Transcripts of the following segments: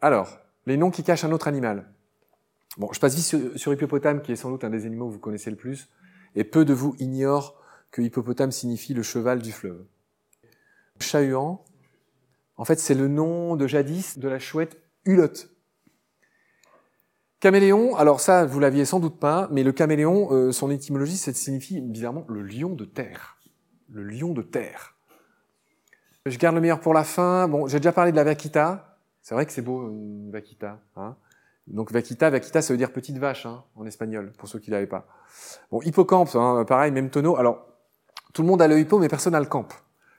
Alors, les noms qui cachent un autre animal. Bon, je passe vite sur, hippopotame, qui est sans doute un des animaux que vous connaissez le plus, et peu de vous ignorent que hippopotame signifie le cheval du fleuve. Chahuan, en fait, c'est le nom de jadis de la chouette Hulotte. Caméléon, alors ça, vous l'aviez sans doute pas, mais le caméléon, euh, son étymologie, ça signifie bizarrement le lion de terre. Le lion de terre. Je garde le meilleur pour la fin. Bon, j'ai déjà parlé de la vaquita. C'est vrai que c'est beau, une vaquita. Hein Donc vaquita, vaquita, ça veut dire petite vache hein, en espagnol, pour ceux qui l'avaient pas. Bon, hippocampe, hein, pareil, même tonneau. Alors, tout le monde a le hippo, mais personne n'a le camp.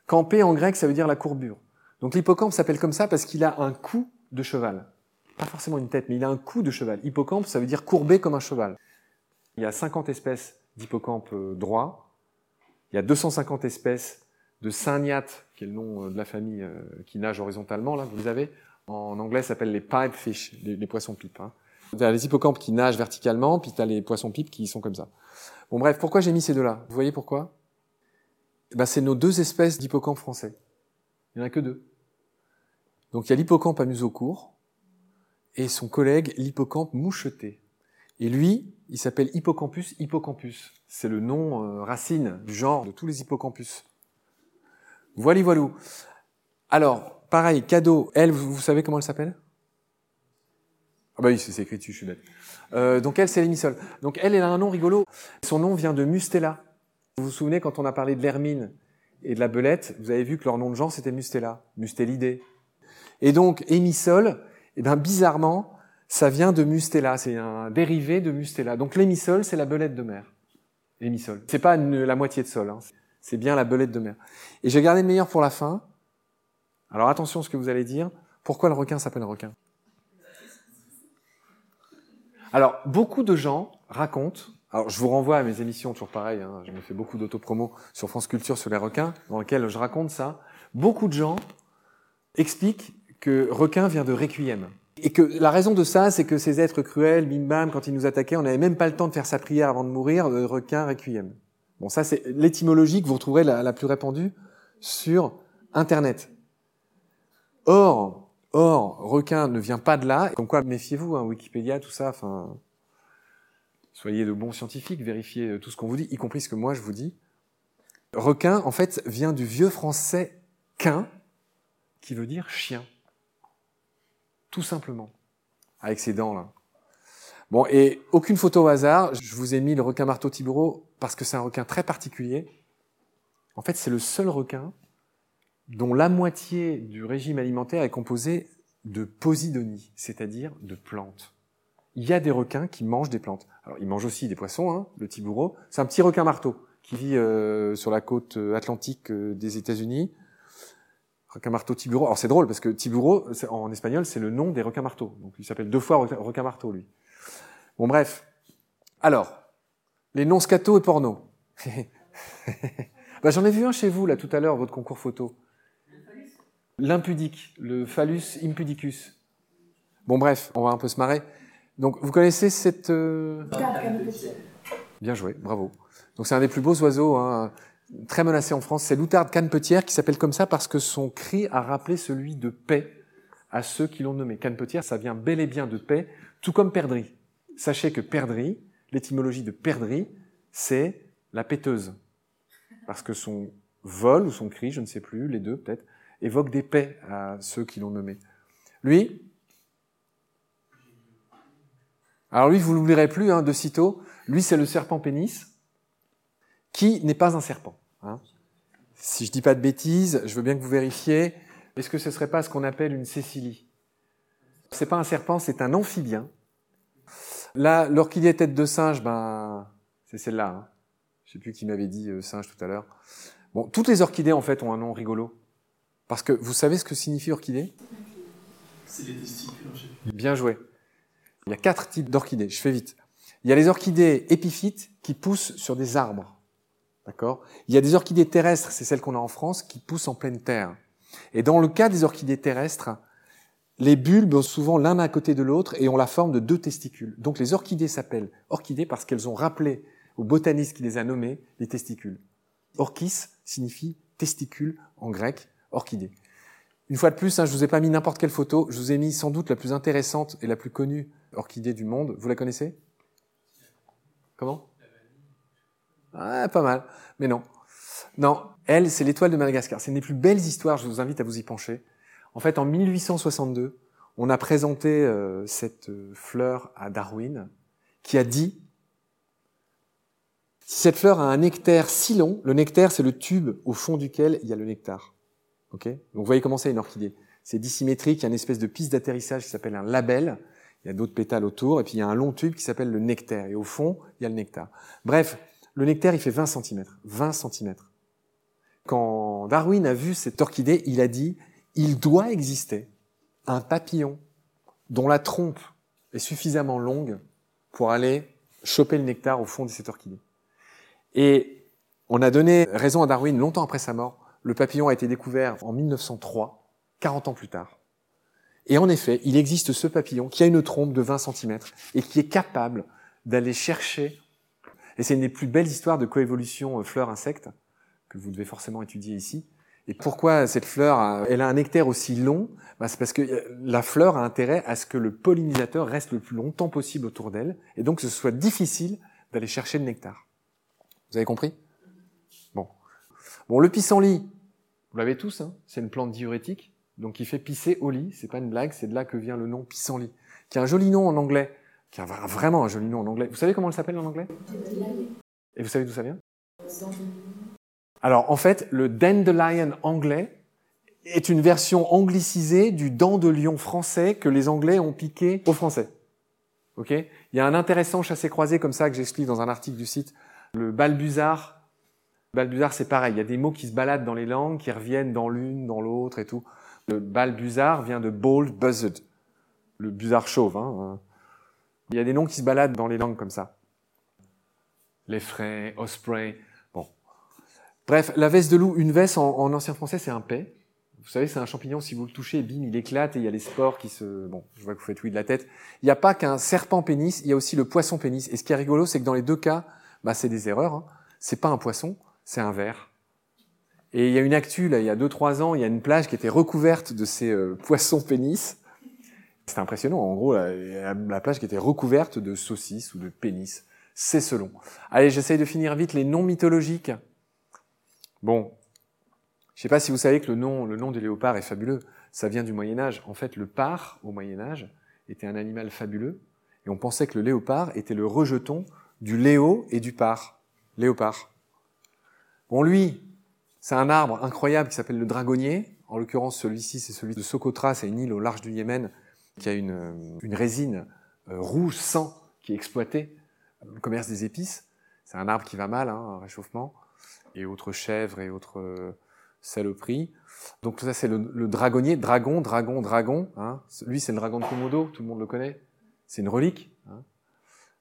Camper en grec, ça veut dire la courbure. Donc l'hippocampe s'appelle comme ça parce qu'il a un cou de cheval. Pas forcément une tête, mais il a un cou de cheval. Hippocampe, ça veut dire courbé comme un cheval. Il y a 50 espèces d'hippocampes euh, droits. Il y a 250 espèces de cygnate, qui est le nom euh, de la famille euh, qui nage horizontalement, là, vous les avez. En anglais, ça s'appelle les pipe fish, les, poissons pipes. Hein. Tu as les hippocampes qui nagent verticalement, puis tu as les poissons pipes qui sont comme ça. Bon bref, pourquoi j'ai mis ces deux-là? Vous voyez pourquoi? Ben, C'est nos deux espèces d'hippocampes français. Il n'y en a que deux. Donc il y a l'hippocampe à museau court et son collègue l'hippocampe moucheté. Et lui, il s'appelle Hippocampus hippocampus. C'est le nom euh, racine du genre de tous les hippocampus. Voilà, voilou. Alors, pareil, cadeau. Elle, vous, savez comment elle s'appelle? Ah bah oui, c'est écrit dessus, je suis bête. Euh, donc elle, c'est l'émissole. Donc elle, elle a un nom rigolo. Son nom vient de Mustela. Vous vous souvenez quand on a parlé de l'hermine et de la belette, vous avez vu que leur nom de genre c'était Mustela, Mustelidée. Et donc émissole, eh ben bizarrement, ça vient de Mustela, c'est un dérivé de Mustela. Donc l'émissole, c'est la belette de mer. L'émissole. C'est pas la moitié de sol, hein. c'est bien la belette de mer. Et j'ai gardé le meilleur pour la fin. Alors attention à ce que vous allez dire. Pourquoi le requin s'appelle requin? Alors, beaucoup de gens racontent, alors je vous renvoie à mes émissions, toujours pareil, hein, je me fais beaucoup d'autopromo sur France Culture sur les requins, dans lesquels je raconte ça. Beaucoup de gens expliquent que requin vient de requiem. Et que la raison de ça, c'est que ces êtres cruels, bim bam, quand ils nous attaquaient, on n'avait même pas le temps de faire sa prière avant de mourir, euh, requin, requiem. Bon, ça, c'est l'étymologie que vous retrouverez la, plus répandue sur Internet. Or, or, requin ne vient pas de là. Comme quoi, méfiez-vous, hein, Wikipédia, tout ça, enfin, soyez de bons scientifiques, vérifiez euh, tout ce qu'on vous dit, y compris ce que moi je vous dis. Requin, en fait, vient du vieux français quin, qui veut dire chien. Tout simplement. Avec ses dents, là. Bon, et aucune photo au hasard. Je vous ai mis le requin marteau tibureau parce que c'est un requin très particulier. En fait, c'est le seul requin dont la moitié du régime alimentaire est composé de posidonie, c'est-à-dire de plantes. Il y a des requins qui mangent des plantes. Alors, ils mangent aussi des poissons, hein, le tibureau. C'est un petit requin marteau qui vit euh, sur la côte euh, atlantique euh, des États-Unis. Requin marteau tibureau. Alors c'est drôle parce que tibureau en espagnol c'est le nom des requins marteaux. Donc il s'appelle deux fois requin marteau lui. Bon bref. Alors les noms scato et porno. bah, j'en ai vu un chez vous là tout à l'heure votre concours photo. L'impudique, le phallus impudicus. Bon bref, on va un peu se marrer. Donc vous connaissez cette euh... Bien joué, bravo. Donc c'est un des plus beaux oiseaux. Hein très menacé en France, c'est l'outarde canepetière qui s'appelle comme ça parce que son cri a rappelé celui de paix à ceux qui l'ont nommé. Canepetière, ça vient bel et bien de paix, tout comme perdrix. Sachez que perdrix, l'étymologie de perdrix, c'est la péteuse. Parce que son vol ou son cri, je ne sais plus, les deux peut-être, évoque des paix à ceux qui l'ont nommé. Lui, alors lui, vous l'oublierez plus hein, de sitôt, lui c'est le serpent pénis, qui n'est pas un serpent. Hein. Si je dis pas de bêtises, je veux bien que vous vérifiez. Est-ce que ce serait pas ce qu'on appelle une cécilie? C'est pas un serpent, c'est un amphibien. Là, l'orchidée tête de singe, ben, c'est celle-là. Hein. Je sais plus qui m'avait dit euh, singe tout à l'heure. Bon, toutes les orchidées en fait ont un nom rigolo. Parce que vous savez ce que signifie orchidée? C'est les testicules. Bien joué. Il y a quatre types d'orchidées. Je fais vite. Il y a les orchidées épiphytes qui poussent sur des arbres. D'accord? Il y a des orchidées terrestres, c'est celles qu'on a en France, qui poussent en pleine terre. Et dans le cas des orchidées terrestres, les bulbes ont souvent l'un à côté de l'autre et ont la forme de deux testicules. Donc les orchidées s'appellent orchidées parce qu'elles ont rappelé au botaniste qui les a nommées les testicules. Orchis signifie testicule en grec, orchidée. Une fois de plus, hein, je vous ai pas mis n'importe quelle photo, je vous ai mis sans doute la plus intéressante et la plus connue orchidée du monde. Vous la connaissez? Comment? Ah, pas mal, mais non. Non, elle, c'est l'étoile de Madagascar. C'est une des plus belles histoires, je vous invite à vous y pencher. En fait, en 1862, on a présenté euh, cette euh, fleur à Darwin, qui a dit si cette fleur a un nectaire si long, le nectaire, c'est le tube au fond duquel il y a le nectar. Ok Donc vous voyez comment c'est une orchidée. C'est dissymétrique, il y a une espèce de piste d'atterrissage qui s'appelle un label, il y a d'autres pétales autour, et puis il y a un long tube qui s'appelle le nectaire, et au fond, il y a le nectar. Bref, le nectaire, il fait 20 cm. 20 cm. Quand Darwin a vu cette orchidée, il a dit, il doit exister un papillon dont la trompe est suffisamment longue pour aller choper le nectar au fond de cette orchidée. Et on a donné raison à Darwin longtemps après sa mort. Le papillon a été découvert en 1903, 40 ans plus tard. Et en effet, il existe ce papillon qui a une trompe de 20 cm et qui est capable d'aller chercher, et c'est une des plus belles histoires de coévolution euh, fleur-insecte que vous devez forcément étudier ici. Et pourquoi cette fleur, elle a un nectaire aussi long? Bah, C'est parce que euh, la fleur a intérêt à ce que le pollinisateur reste le plus longtemps possible autour d'elle, et donc que ce soit difficile d'aller chercher le nectar. Vous avez compris? Bon. Bon, le pissenlit, vous l'avez tous, hein. C'est une plante diurétique, donc il fait pisser au lit, c'est pas une blague, c'est de là que vient le nom pissenlit, qui a un joli nom en anglais, qui a vraiment un joli nom en anglais. Vous savez comment elle s'appelle en anglais? Et vous savez d'où ça vient? Alors, en fait, le dandelion anglais est une version anglicisée du dent de lion français que les Anglais ont piqué aux Français. Ok? Il y a un intéressant chassé-croisé comme ça que j'explique dans un article du site le balbuzard, balbuzard c'est pareil, il y a des mots qui se baladent dans les langues, qui reviennent dans l'une, dans l'autre et tout. Le balbuzard vient de bald buzzard, le buzard chauve. Hein. Il y a des noms qui se baladent dans les langues comme ça. Les frais, osprey, bon. Bref, la veste de loup, une veste en, ancien français c'est un paix. Vous savez, c'est un champignon, si vous le touchez, bim, il éclate et il y a les spores qui se... Bon, je vois que vous faites oui de la tête. Il n'y a pas qu'un serpent pénis, il y a aussi le poisson pénis. Et ce qui est rigolo, c'est que dans les deux cas, bah, c'est des erreurs. Hein. C'est pas un poisson, c'est un ver. Et il y a une actu, là, il y a 2-3 ans, il y a une plage qui était recouverte de ces euh, poissons pénis. C'est impressionnant. En gros, la, la, plage qui était recouverte de saucisses ou de pénis. C'est selon. Allez, j'essaye de finir vite les noms mythologiques. Bon. Je sais pas si vous savez que le nom, le nom du léopard est fabuleux. Ça vient du Moyen-Âge. En fait, le par, au Moyen-Âge, était un animal fabuleux. Et on pensait que le léopard était le rejeton du léo et du par. Léopard. Bon, lui, c'est un arbre incroyable qui s'appelle le dragonnier. En l'occurrence, celui-ci, c'est celui de Socotra, c'est une île au large du Yémen qui a une, une résine euh, rouge sang qui est exploitée. Le commerce des épices, c'est un arbre qui va mal, hein, un réchauffement, et autres chèvres et autres euh, saloperies. Donc tout ça, c'est le, dragonnier, dragon, dragon, dragon. Hein. Lui, c'est le dragon de Komodo, tout le monde le connaît. C'est une relique. Hein.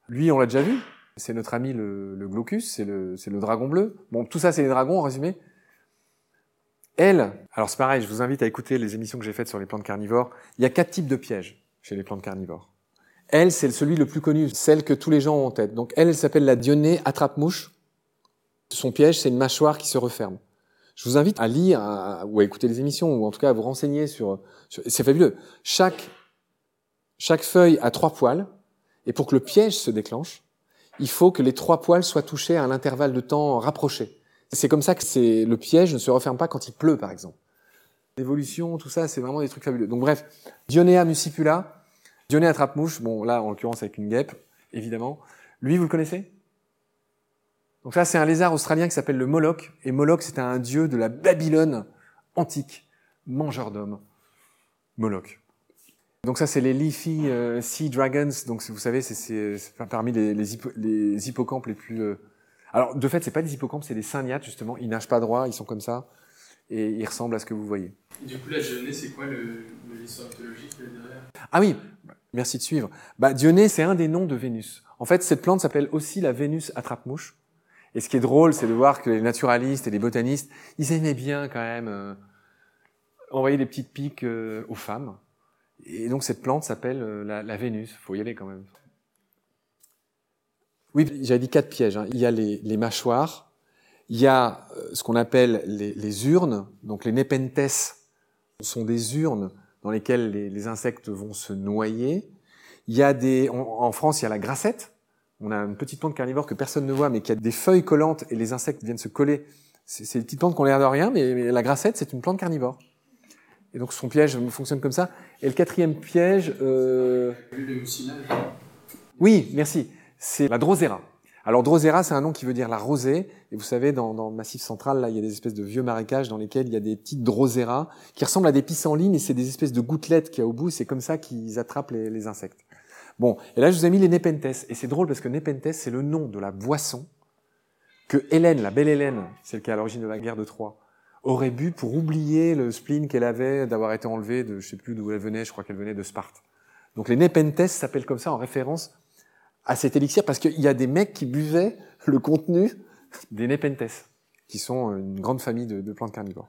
Lui, on l'a déjà vu, c'est notre ami le, le glaucus, c'est le, le, dragon bleu. Bon, tout ça, c'est les dragons, en résumé. Elle, alors c'est pareil, je vous invite à écouter les émissions que j'ai faites sur les plantes carnivores. Il y a quatre types de pièges chez les plantes carnivores. Elle, c'est celui le plus connu, celle que tous les gens ont en tête. Donc elle, elle s'appelle la Dionée attrape-mouche. Son piège, c'est une mâchoire qui se referme. Je vous invite à lire ou à écouter les émissions, ou en tout cas à vous renseigner sur... sur c'est fabuleux. Chaque, chaque feuille a trois poils, et pour que le piège se déclenche, il faut que les trois poils soient touchés à un intervalle de temps rapproché. C'est comme ça que le piège ne se referme pas quand il pleut, par exemple. L'évolution, tout ça, c'est vraiment des trucs fabuleux. Donc bref, Dionea muscipula, Dionea attrape-mouche, bon là en l'occurrence avec une guêpe, évidemment. Lui, vous le connaissez? Donc ça, c'est un lézard australien qui s'appelle le Moloch, et Moloch, c'est un dieu de la Babylone antique, mangeur d'hommes. Moloch. Donc ça, c'est les Leafy euh, Sea Dragons. Donc vous savez, c'est parmi les, les, hippocampes les plus... Euh, alors de fait, c'est pas des hippocampes, c'est des syndiates justement. Ils nagent pas droit, ils sont comme ça. Et ils ressemblent à ce que vous voyez. du coup, la Dionée, c'est quoi l'histoire mythologique derrière? Ah oui, merci de suivre. Bah, Dionée, c'est un des noms de Vénus. En fait, cette plante s'appelle aussi la Vénus attrape-mouche. Et ce qui est drôle, c'est de voir que les naturalistes et les botanistes, ils aimaient bien quand même euh, envoyer des petites piques aux femmes. Et donc cette plante s'appelle euh, la, Vénus. Faut y aller quand même. Oui, j'avais dit quatre pièges. Hein. Il y a les, mâchoires, il y a euh, ce qu'on appelle les, urnes, donc les nepenthes sont des urnes dans lesquelles les, insectes vont se noyer. Il y a des, en, France, il y a la grassette. On a une petite plante carnivore que personne ne voit, mais qui a des feuilles collantes et les insectes viennent se coller. C'est des petites plantes qui ont l'air de rien, mais la grassette, c'est une plante carnivore. Et donc son piège fonctionne comme ça. Et le quatrième piège, euh... Oui, merci, c'est la drosera. Alors drosera, c'est un nom qui veut dire la rosée. Et vous savez, dans, le Massif central, là, il y a des espèces de vieux marécages dans lesquels il y a des petites droseras qui ressemblent à des pissenlits, mais c'est des espèces de gouttelettes qu'il y a au bout. C'est comme ça qu'ils attrapent les, les insectes. Bon, et là, je vous ai mis les Nepenthes. Et c'est drôle parce que Nepenthes, c'est le nom de la boisson que Hélène, la belle Hélène, celle qui est à l'origine de la guerre de Troie, aurait bu pour oublier le spleen qu'elle avait d'avoir été enlevée de, je sais plus d'où elle venait, je crois qu'elle venait de Sparte. Donc les Nepenthes s'appellent comme ça en référence à cet élixir parce qu'il y a des mecs qui buvaient le contenu des Nepenthes, qui sont une grande famille de, plantes carnivores.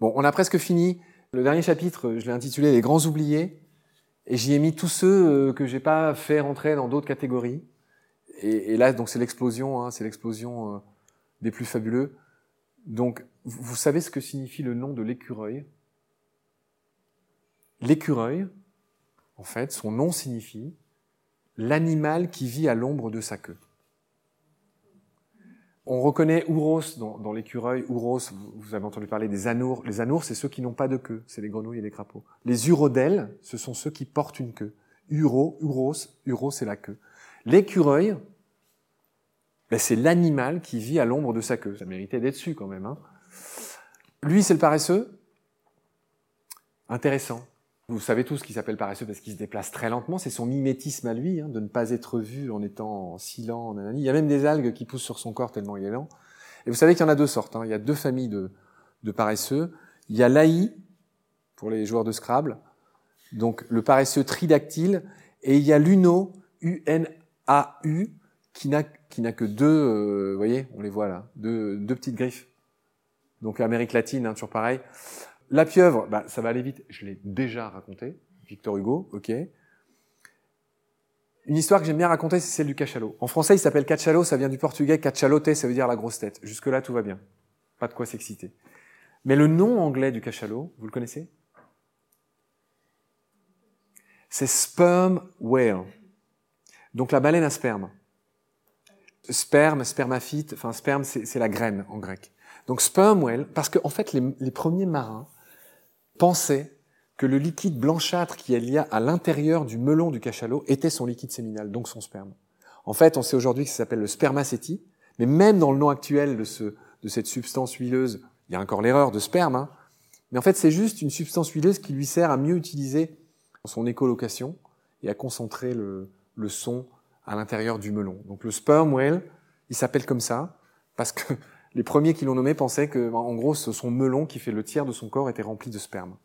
Bon, on a presque fini. Le dernier chapitre, je l'ai intitulé Les grands oubliés. Et j'y ai mis tous ceux euh, que j'ai pas fait rentrer dans d'autres catégories. Et, et, là, donc c'est l'explosion, hein, c'est l'explosion euh, des plus fabuleux. Donc, vous savez ce que signifie le nom de l'écureuil? L'écureuil, en fait, son nom signifie l'animal qui vit à l'ombre de sa queue. On reconnaît Ouros dans, l'écureuil. Ouros, vous, avez entendu parler des anours. Les anours, c'est ceux qui n'ont pas de queue. C'est les grenouilles et les crapauds. Les urodèles, ce sont ceux qui portent une queue. Uro, Ouros, Uro, c'est la queue. L'écureuil, ben c'est l'animal qui vit à l'ombre de sa queue. Ça méritait d'être su quand même. Hein. Lui, c'est le paresseux. Intéressant. Vous savez tous qu'il s'appelle paresseux parce qu'il se déplace très lentement. C'est son mimétisme à lui, hein, de ne pas être vu en étant si lent. Nanani. Il y a même des algues qui poussent sur son corps tellement il est lent. Et vous savez qu'il y en a deux sortes. Hein. Il y a deux familles de, de paresseux. Il y a l'AI, pour les joueurs de Scrabble, donc le paresseux tridactyle, et il y a l'UNO, U-N-A-U, qui n'a qui n'a que deux, euh, voyez, on les voit là, deux, deux petites griffes. Donc Amérique latine, hein, toujours pareil. La pieuvre, bah, ça va aller vite, je l'ai déjà raconté. Victor Hugo, ok. Une histoire que j'aime bien raconter, c'est celle du cachalot. En français, il s'appelle cachalot, ça vient du portugais cachalote, ça veut dire la grosse tête. Jusque-là, tout va bien. Pas de quoi s'exciter. Mais le nom anglais du cachalot, vous le connaissez? C'est sperm whale. Donc la baleine à sperme. Sperme, spermaphyte, enfin sperme, c'est la graine en grec. Donc sperm parce qu'en en fait, les, les, premiers marins pensaient que le liquide blanchâtre qui est lié à l'intérieur du melon du cachalot était son liquide séminal, donc son sperme. En fait, on sait aujourd'hui que ça s'appelle le spermacétie, mais même dans le nom actuel de, ce, de cette substance huileuse, il y a encore l'erreur de sperme, hein, mais en fait, c'est juste une substance huileuse qui lui sert à mieux utiliser son écolocation et à concentrer le, le son à l'intérieur du melon. Donc le sperm whale, il s'appelle comme ça parce que les premiers qui l'ont nommé pensaient que, en gros, son melon qui fait le tiers de son corps était rempli de sperme.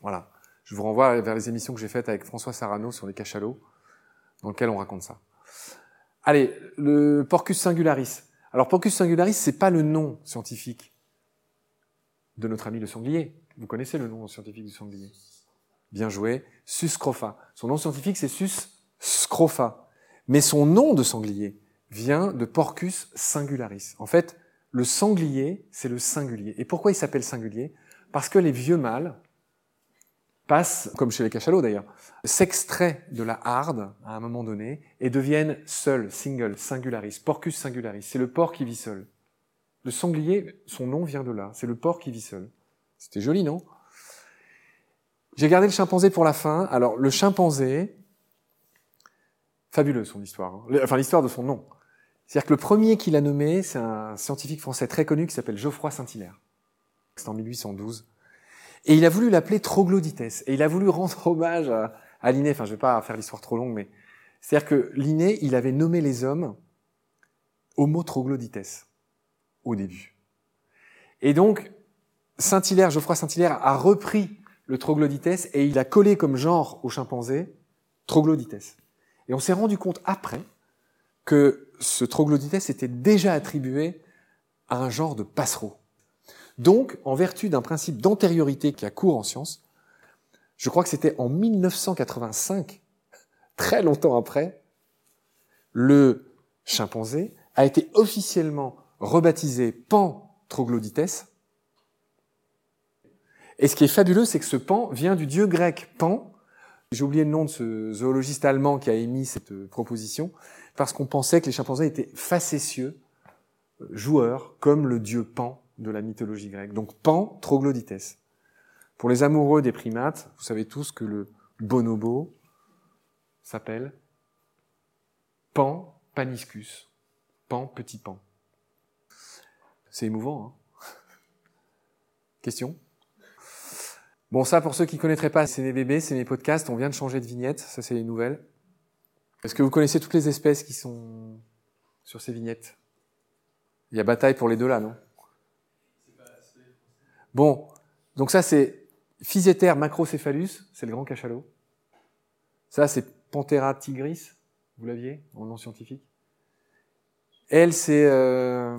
Voilà. Je vous renvoie vers les émissions que j'ai faites avec François Sarano sur les cachalots, dans lesquelles on raconte ça. Allez, le Porcus singularis. Alors Porcus singularis, c'est pas le nom scientifique de notre ami le sanglier. Vous connaissez le nom scientifique du sanglier? Bien joué. Sus scrofa. Son nom scientifique, c'est Sus scrofa. Mais son nom de sanglier vient de Porcus singularis. En fait, le sanglier, c'est le singulier. Et pourquoi il s'appelle singulier? Parce que les vieux mâles passent, comme chez les cachalots d'ailleurs, s'extraient de la harde à un moment donné et deviennent seuls, single, singularis, porcus singularis. C'est le porc qui vit seul. Le sanglier, son nom vient de là. C'est le porc qui vit seul. C'était joli, non? J'ai gardé le chimpanzé pour la fin. Alors, le chimpanzé, fabuleux son histoire, hein. enfin l'histoire de son nom. C'est-à-dire que le premier qu'il a nommé, c'est un scientifique français très connu qui s'appelle Geoffroy Saint-Hilaire. C'est en 1812. Et il a voulu l'appeler Troglodytes. Et il a voulu rendre hommage à, à Linné. Enfin, je vais pas faire l'histoire trop longue, mais c'est-à-dire que Linné, il avait nommé les hommes Homo Troglodytes au début. Et donc, Saint-Hilaire, Geoffroy Saint-Hilaire a repris le Troglodytes et il a collé comme genre au chimpanzé Troglodytes. Et on s'est rendu compte après que ce troglodytes était déjà attribué à un genre de passereau. Donc, en vertu d'un principe d'antériorité qui a cours en science, je crois que c'était en 1985, très longtemps après, le chimpanzé a été officiellement rebaptisé Pan troglodytes. Et ce qui est fabuleux, c'est que ce pan vient du dieu grec Pan. J'ai oublié le nom de ce zoologiste allemand qui a émis cette euh, proposition, parce qu'on pensait que les chimpanzés étaient facétieux, euh, joueurs, comme le dieu Pan de la mythologie grecque. Donc Pan, troglodytes. Pour les amoureux des primates, vous savez tous que le bonobo s'appelle Pan paniscus. Pan, petit pan. C'est émouvant, hein? Question? Bon, ça, pour ceux qui ne connaîtraient pas, c'est mes bébés, c'est mes podcasts. On vient de changer de vignette. Ça, c'est les nouvelles. Est-ce que vous connaissez toutes les espèces qui sont sur ces vignettes? Il y a bataille pour les deux là, non? Bon, donc ça, c'est Physéter macrocéphalus, c'est le grand cachalot. Ça, c'est Panthera tigris. Vous l'aviez en nom scientifique? Elle, c'est euh,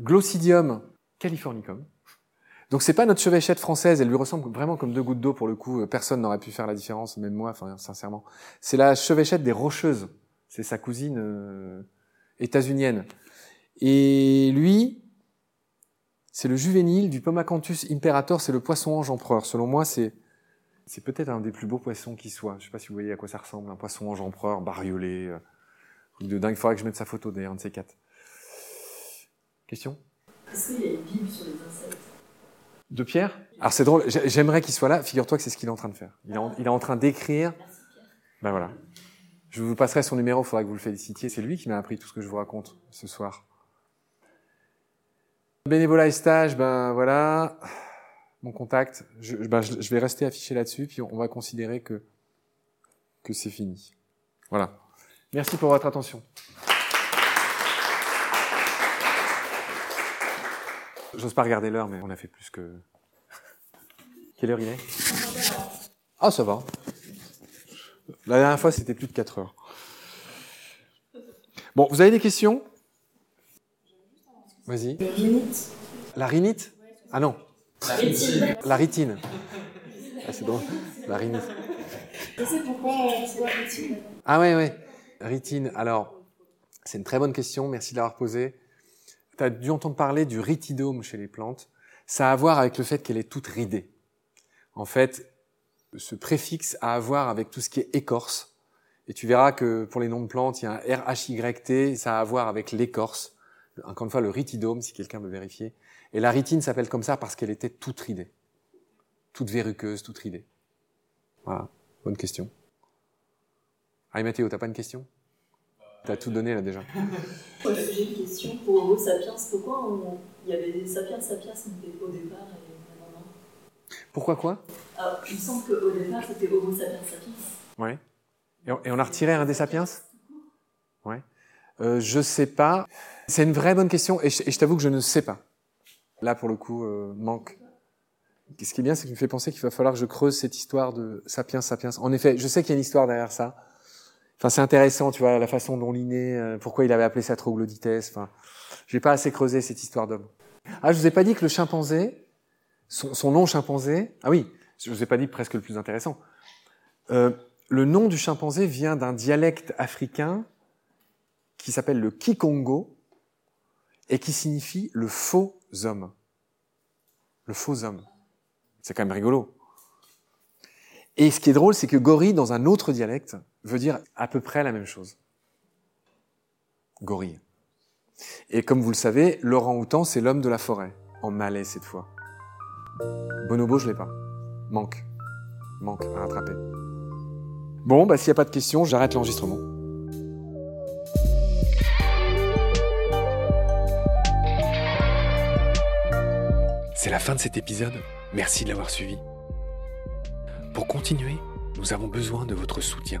Glossidium californicum. Donc c'est pas notre chevêchette française, elle lui ressemble vraiment comme deux gouttes d'eau pour le coup, personne n'aurait pu faire la différence, même moi, enfin sincèrement. C'est la chevêchette des rocheuses, c'est sa cousine euh, états-unienne. Et lui, c'est le juvénile du Pomacanthus imperator, c'est le poisson ange empereur. Selon moi, c'est c'est peut-être un des plus beaux poissons qui soit. Je sais pas si vous voyez à quoi ça ressemble, un poisson ange empereur, bariolé, euh, truc de dingue. Il faudrait que je mette sa photo d'ailleurs, un de ces quatre. Question? Est-ce qu'il y a une Bible sur les insectes? De Pierre Alors c'est drôle, j'aimerais qu'il soit là. Figure-toi que c'est ce qu'il est en train de faire. Il est en, il est en train d'écrire. Ben voilà. Je vous passerai son numéro, il faudra que vous le félicitiez. C'est lui qui m'a appris tout ce que je vous raconte ce soir. Bénévolat et stage, ben voilà. Mon contact, je, ben, je vais rester affiché là-dessus, puis on va considérer que, que c'est fini. Voilà. Merci pour votre attention. J'ose pas regarder l'heure, mais on a fait plus que. Quelle heure il est? Ah, ça va. La dernière fois, c'était plus de 4 heures. Bon, vous avez des questions? Vas-y. La rhinite? Ah non. La rétine. La rétine. Ah, c'est drôle. La rhinite. Je sais pourquoi la rétine. Ah ouais, ouais. Rhétine. Alors, c'est une très bonne question. Merci de l'avoir posée. Tu as dû entendre parler du ritidome chez les plantes. Ça a à voir avec le fait qu'elle est toute ridée. En fait, ce préfixe a à voir avec tout ce qui est écorce. Et tu verras que pour les noms de plantes, il y a un RHYT, ça a à voir avec l'écorce. Encore une fois, le ritidome, si quelqu'un veut vérifier. Et la ritine s'appelle comme ça parce qu'elle était toute ridée. Toute verruqueuse, toute ridée. Voilà. Bonne question. Ah, Mathéo, t'as pas une question? T'as tout donné là déjà. J'ai une question pour Homo sapiens. Pourquoi on... il y avait des sapiens sapiens au départ et maintenant Pourquoi quoi? Alors, Il me semble qu'au départ c'était Homo sapiens sapiens. Ouais. Et on, et on a retiré un des sapiens? Ouais. Euh, je sais pas. C'est une vraie bonne question et je, t'avoue que je ne sais pas. Là, pour le coup, euh, manque. Ce qui est bien, c'est qu'il me fait penser qu'il va falloir que je creuse cette histoire de sapiens sapiens. En effet, je sais qu'il y a une histoire derrière ça. Enfin, c'est intéressant, tu vois, la façon dont Linné, euh, pourquoi il avait appelé ça troglodytes. Enfin, j'ai pas assez creusé cette histoire d'homme. Ah, je vous ai pas dit que le chimpanzé, son, son nom chimpanzé, ah oui, je vous ai pas dit presque le plus intéressant. Euh, le nom du chimpanzé vient d'un dialecte africain qui s'appelle le Kikongo et qui signifie le faux homme. Le faux homme. C'est quand même rigolo. Et ce qui est drôle, c'est que gorille, dans un autre dialecte, veut dire à peu près la même chose. Gorille. Et comme vous le savez, l'orang-outan, c'est l'homme de la forêt, en malais cette fois. Bonobo, je l'ai pas. Manque. Manque à rattraper. Bon, bah s'il n'y a pas de questions, j'arrête l'enregistrement. C'est la fin de cet épisode. Merci de l'avoir suivi. Pour continuer, nous avons besoin de votre soutien.